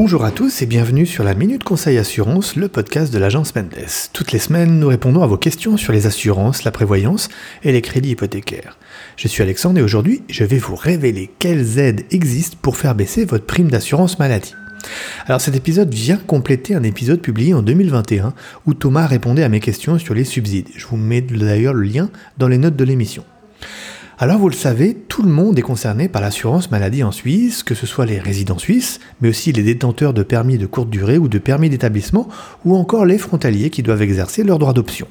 Bonjour à tous et bienvenue sur la Minute Conseil Assurance, le podcast de l'agence Mendes. Toutes les semaines, nous répondons à vos questions sur les assurances, la prévoyance et les crédits hypothécaires. Je suis Alexandre et aujourd'hui, je vais vous révéler quelles aides existent pour faire baisser votre prime d'assurance maladie. Alors cet épisode vient compléter un épisode publié en 2021 où Thomas répondait à mes questions sur les subsides. Je vous mets d'ailleurs le lien dans les notes de l'émission. Alors vous le savez, tout le monde est concerné par l'assurance maladie en Suisse, que ce soit les résidents suisses, mais aussi les détenteurs de permis de courte durée ou de permis d'établissement, ou encore les frontaliers qui doivent exercer leur droit d'option.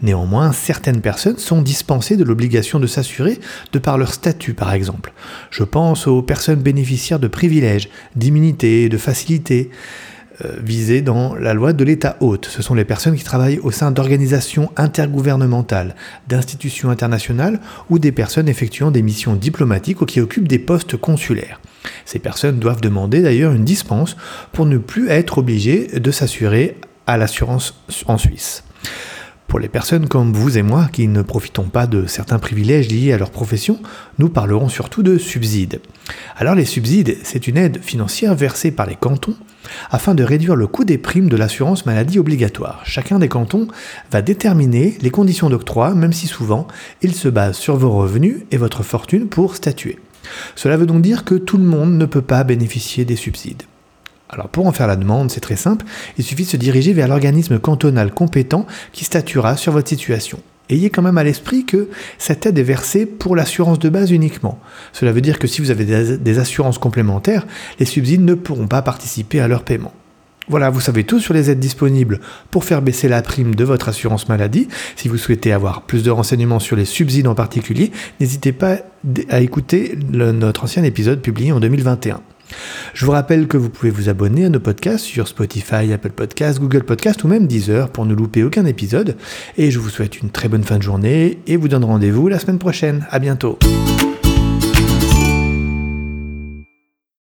Néanmoins, certaines personnes sont dispensées de l'obligation de s'assurer de par leur statut par exemple. Je pense aux personnes bénéficiaires de privilèges, d'immunités, de facilités. Euh, visées dans la loi de l'État hôte. Ce sont les personnes qui travaillent au sein d'organisations intergouvernementales, d'institutions internationales ou des personnes effectuant des missions diplomatiques ou qui occupent des postes consulaires. Ces personnes doivent demander d'ailleurs une dispense pour ne plus être obligées de s'assurer à l'assurance en Suisse. Pour les personnes comme vous et moi qui ne profitons pas de certains privilèges liés à leur profession, nous parlerons surtout de subsides. Alors les subsides, c'est une aide financière versée par les cantons afin de réduire le coût des primes de l'assurance maladie obligatoire. Chacun des cantons va déterminer les conditions d'octroi, même si souvent il se base sur vos revenus et votre fortune pour statuer. Cela veut donc dire que tout le monde ne peut pas bénéficier des subsides. Alors pour en faire la demande, c'est très simple, il suffit de se diriger vers l'organisme cantonal compétent qui statuera sur votre situation. Ayez quand même à l'esprit que cette aide est versée pour l'assurance de base uniquement. Cela veut dire que si vous avez des assurances complémentaires, les subsides ne pourront pas participer à leur paiement. Voilà, vous savez tout sur les aides disponibles pour faire baisser la prime de votre assurance maladie. Si vous souhaitez avoir plus de renseignements sur les subsides en particulier, n'hésitez pas à écouter notre ancien épisode publié en 2021. Je vous rappelle que vous pouvez vous abonner à nos podcasts sur Spotify, Apple Podcasts, Google Podcasts ou même Deezer pour ne louper aucun épisode. Et je vous souhaite une très bonne fin de journée et vous donne rendez-vous la semaine prochaine. À bientôt.